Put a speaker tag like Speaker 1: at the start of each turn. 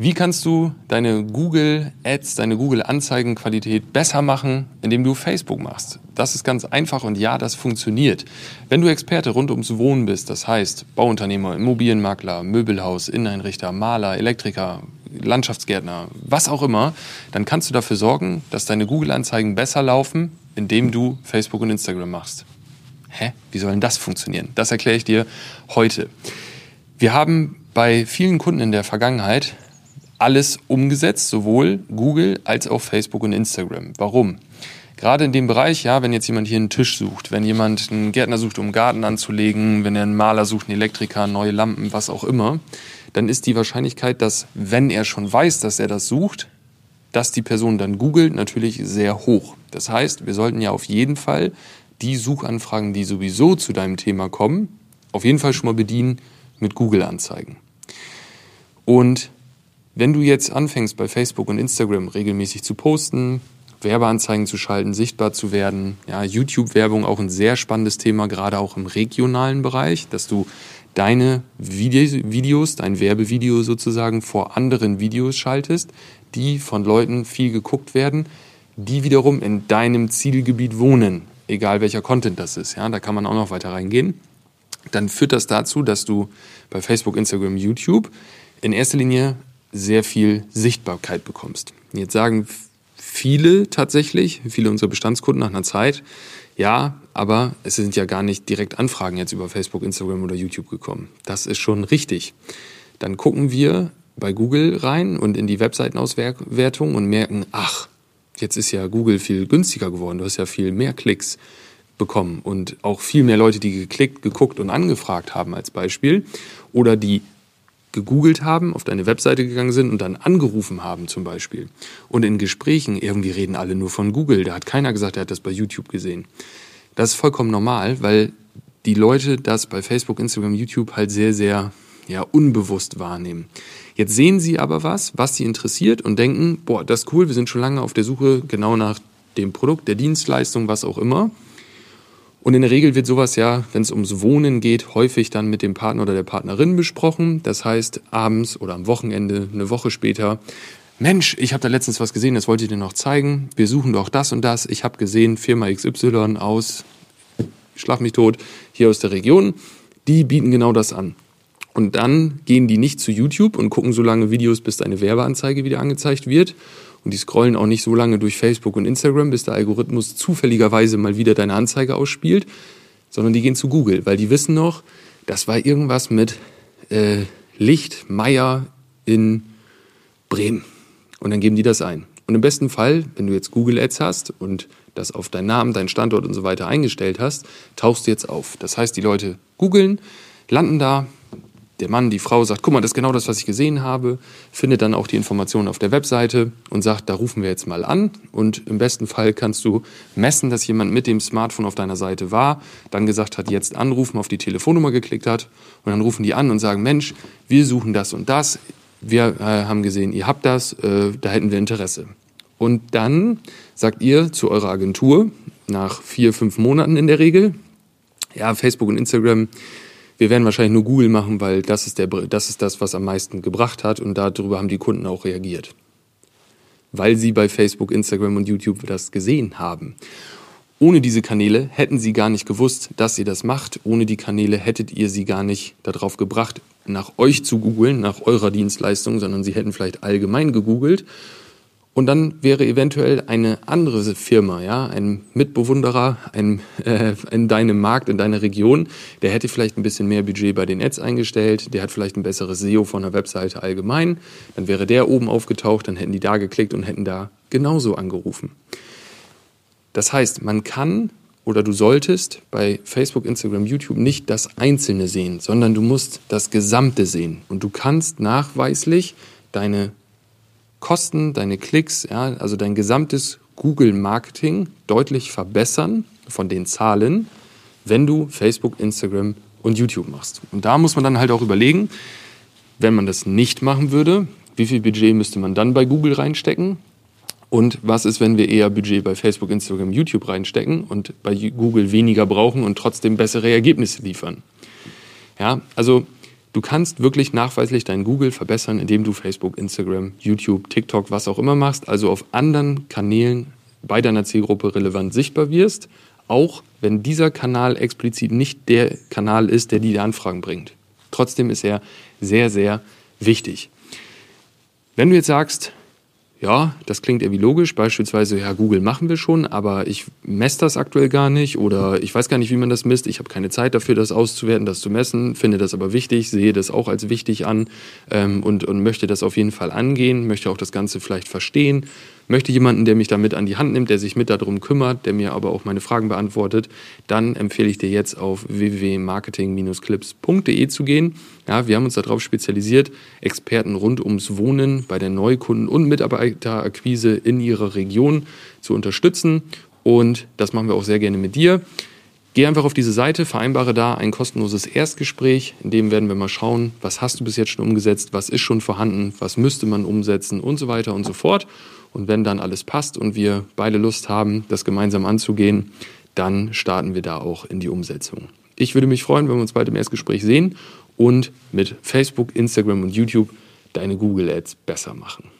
Speaker 1: Wie kannst du deine Google Ads, deine Google Anzeigenqualität besser machen, indem du Facebook machst? Das ist ganz einfach und ja, das funktioniert. Wenn du Experte rund ums Wohnen bist, das heißt Bauunternehmer, Immobilienmakler, Möbelhaus, Inneneinrichter, Maler, Elektriker, Landschaftsgärtner, was auch immer, dann kannst du dafür sorgen, dass deine Google Anzeigen besser laufen, indem du Facebook und Instagram machst. Hä? Wie soll denn das funktionieren? Das erkläre ich dir heute. Wir haben bei vielen Kunden in der Vergangenheit alles umgesetzt, sowohl Google als auch Facebook und Instagram. Warum? Gerade in dem Bereich, ja, wenn jetzt jemand hier einen Tisch sucht, wenn jemand einen Gärtner sucht, um einen Garten anzulegen, wenn er einen Maler sucht, einen Elektriker, neue Lampen, was auch immer, dann ist die Wahrscheinlichkeit, dass, wenn er schon weiß, dass er das sucht, dass die Person dann googelt, natürlich sehr hoch. Das heißt, wir sollten ja auf jeden Fall die Suchanfragen, die sowieso zu deinem Thema kommen, auf jeden Fall schon mal bedienen mit Google-Anzeigen. Und wenn du jetzt anfängst bei Facebook und Instagram regelmäßig zu posten, Werbeanzeigen zu schalten, sichtbar zu werden, ja, YouTube-Werbung auch ein sehr spannendes Thema, gerade auch im regionalen Bereich, dass du deine Videos, dein Werbevideo sozusagen vor anderen Videos schaltest, die von Leuten viel geguckt werden, die wiederum in deinem Zielgebiet wohnen, egal welcher Content das ist. Ja, da kann man auch noch weiter reingehen. Dann führt das dazu, dass du bei Facebook, Instagram, YouTube in erster Linie sehr viel Sichtbarkeit bekommst. Jetzt sagen viele tatsächlich, viele unserer Bestandskunden nach einer Zeit, ja, aber es sind ja gar nicht direkt Anfragen jetzt über Facebook, Instagram oder YouTube gekommen. Das ist schon richtig. Dann gucken wir bei Google rein und in die Webseitenauswertung und merken, ach, jetzt ist ja Google viel günstiger geworden. Du hast ja viel mehr Klicks bekommen und auch viel mehr Leute, die geklickt, geguckt und angefragt haben als Beispiel oder die gegoogelt haben, auf deine Webseite gegangen sind und dann angerufen haben zum Beispiel. Und in Gesprächen, irgendwie reden alle nur von Google. Da hat keiner gesagt, er hat das bei YouTube gesehen. Das ist vollkommen normal, weil die Leute das bei Facebook, Instagram, YouTube halt sehr, sehr ja, unbewusst wahrnehmen. Jetzt sehen sie aber was, was sie interessiert und denken, boah, das ist cool, wir sind schon lange auf der Suche genau nach dem Produkt, der Dienstleistung, was auch immer. Und in der Regel wird sowas ja, wenn es ums Wohnen geht, häufig dann mit dem Partner oder der Partnerin besprochen. Das heißt, abends oder am Wochenende, eine Woche später, Mensch, ich habe da letztens was gesehen, das wollte ich dir noch zeigen. Wir suchen doch das und das. Ich habe gesehen, Firma XY aus, schlag mich tot, hier aus der Region, die bieten genau das an. Und dann gehen die nicht zu YouTube und gucken so lange Videos, bis deine Werbeanzeige wieder angezeigt wird, und die scrollen auch nicht so lange durch Facebook und Instagram, bis der Algorithmus zufälligerweise mal wieder deine Anzeige ausspielt, sondern die gehen zu Google, weil die wissen noch, das war irgendwas mit äh, Licht Meier in Bremen. Und dann geben die das ein. Und im besten Fall, wenn du jetzt Google Ads hast und das auf deinen Namen, deinen Standort und so weiter eingestellt hast, tauchst du jetzt auf. Das heißt, die Leute googeln, landen da, der Mann, die Frau sagt, guck mal, das ist genau das, was ich gesehen habe, findet dann auch die Informationen auf der Webseite und sagt, da rufen wir jetzt mal an. Und im besten Fall kannst du messen, dass jemand mit dem Smartphone auf deiner Seite war, dann gesagt hat, jetzt anrufen, auf die Telefonnummer geklickt hat und dann rufen die an und sagen, Mensch, wir suchen das und das, wir äh, haben gesehen, ihr habt das, äh, da hätten wir Interesse. Und dann sagt ihr zu eurer Agentur, nach vier, fünf Monaten in der Regel, ja, Facebook und Instagram, wir werden wahrscheinlich nur Google machen, weil das ist, der, das ist das, was am meisten gebracht hat und darüber haben die Kunden auch reagiert. Weil sie bei Facebook, Instagram und YouTube das gesehen haben. Ohne diese Kanäle hätten sie gar nicht gewusst, dass ihr das macht. Ohne die Kanäle hättet ihr sie gar nicht darauf gebracht, nach euch zu googeln, nach eurer Dienstleistung, sondern sie hätten vielleicht allgemein gegoogelt und dann wäre eventuell eine andere Firma, ja, ein Mitbewunderer ein, äh, in deinem Markt, in deiner Region, der hätte vielleicht ein bisschen mehr Budget bei den Ads eingestellt, der hat vielleicht ein besseres SEO von der Webseite allgemein, dann wäre der oben aufgetaucht, dann hätten die da geklickt und hätten da genauso angerufen. Das heißt, man kann oder du solltest bei Facebook, Instagram, YouTube nicht das Einzelne sehen, sondern du musst das Gesamte sehen. Und du kannst nachweislich deine Kosten, deine Klicks, ja, also dein gesamtes Google-Marketing deutlich verbessern von den Zahlen, wenn du Facebook, Instagram und YouTube machst. Und da muss man dann halt auch überlegen, wenn man das nicht machen würde, wie viel Budget müsste man dann bei Google reinstecken? Und was ist, wenn wir eher Budget bei Facebook, Instagram, YouTube reinstecken und bei Google weniger brauchen und trotzdem bessere Ergebnisse liefern? Ja, also Du kannst wirklich nachweislich dein Google verbessern, indem du Facebook, Instagram, YouTube, TikTok, was auch immer machst, also auf anderen Kanälen bei deiner Zielgruppe relevant sichtbar wirst, auch wenn dieser Kanal explizit nicht der Kanal ist, der die Anfragen bringt. Trotzdem ist er sehr, sehr wichtig. Wenn du jetzt sagst, ja, das klingt irgendwie logisch. Beispielsweise, ja, Google machen wir schon, aber ich messe das aktuell gar nicht oder ich weiß gar nicht, wie man das misst. Ich habe keine Zeit dafür, das auszuwerten, das zu messen, finde das aber wichtig, sehe das auch als wichtig an ähm, und, und möchte das auf jeden Fall angehen, möchte auch das Ganze vielleicht verstehen möchte jemanden, der mich damit an die Hand nimmt, der sich mit darum kümmert, der mir aber auch meine Fragen beantwortet, dann empfehle ich dir jetzt auf www.marketing-clips.de zu gehen. Ja, wir haben uns darauf spezialisiert, Experten rund ums Wohnen bei der Neukunden- und Mitarbeiterakquise in ihrer Region zu unterstützen. Und das machen wir auch sehr gerne mit dir. Geh einfach auf diese Seite, vereinbare da ein kostenloses Erstgespräch, in dem werden wir mal schauen, was hast du bis jetzt schon umgesetzt, was ist schon vorhanden, was müsste man umsetzen und so weiter und so fort. Und wenn dann alles passt und wir beide Lust haben, das gemeinsam anzugehen, dann starten wir da auch in die Umsetzung. Ich würde mich freuen, wenn wir uns bald im Erstgespräch sehen und mit Facebook, Instagram und YouTube deine Google Ads besser machen.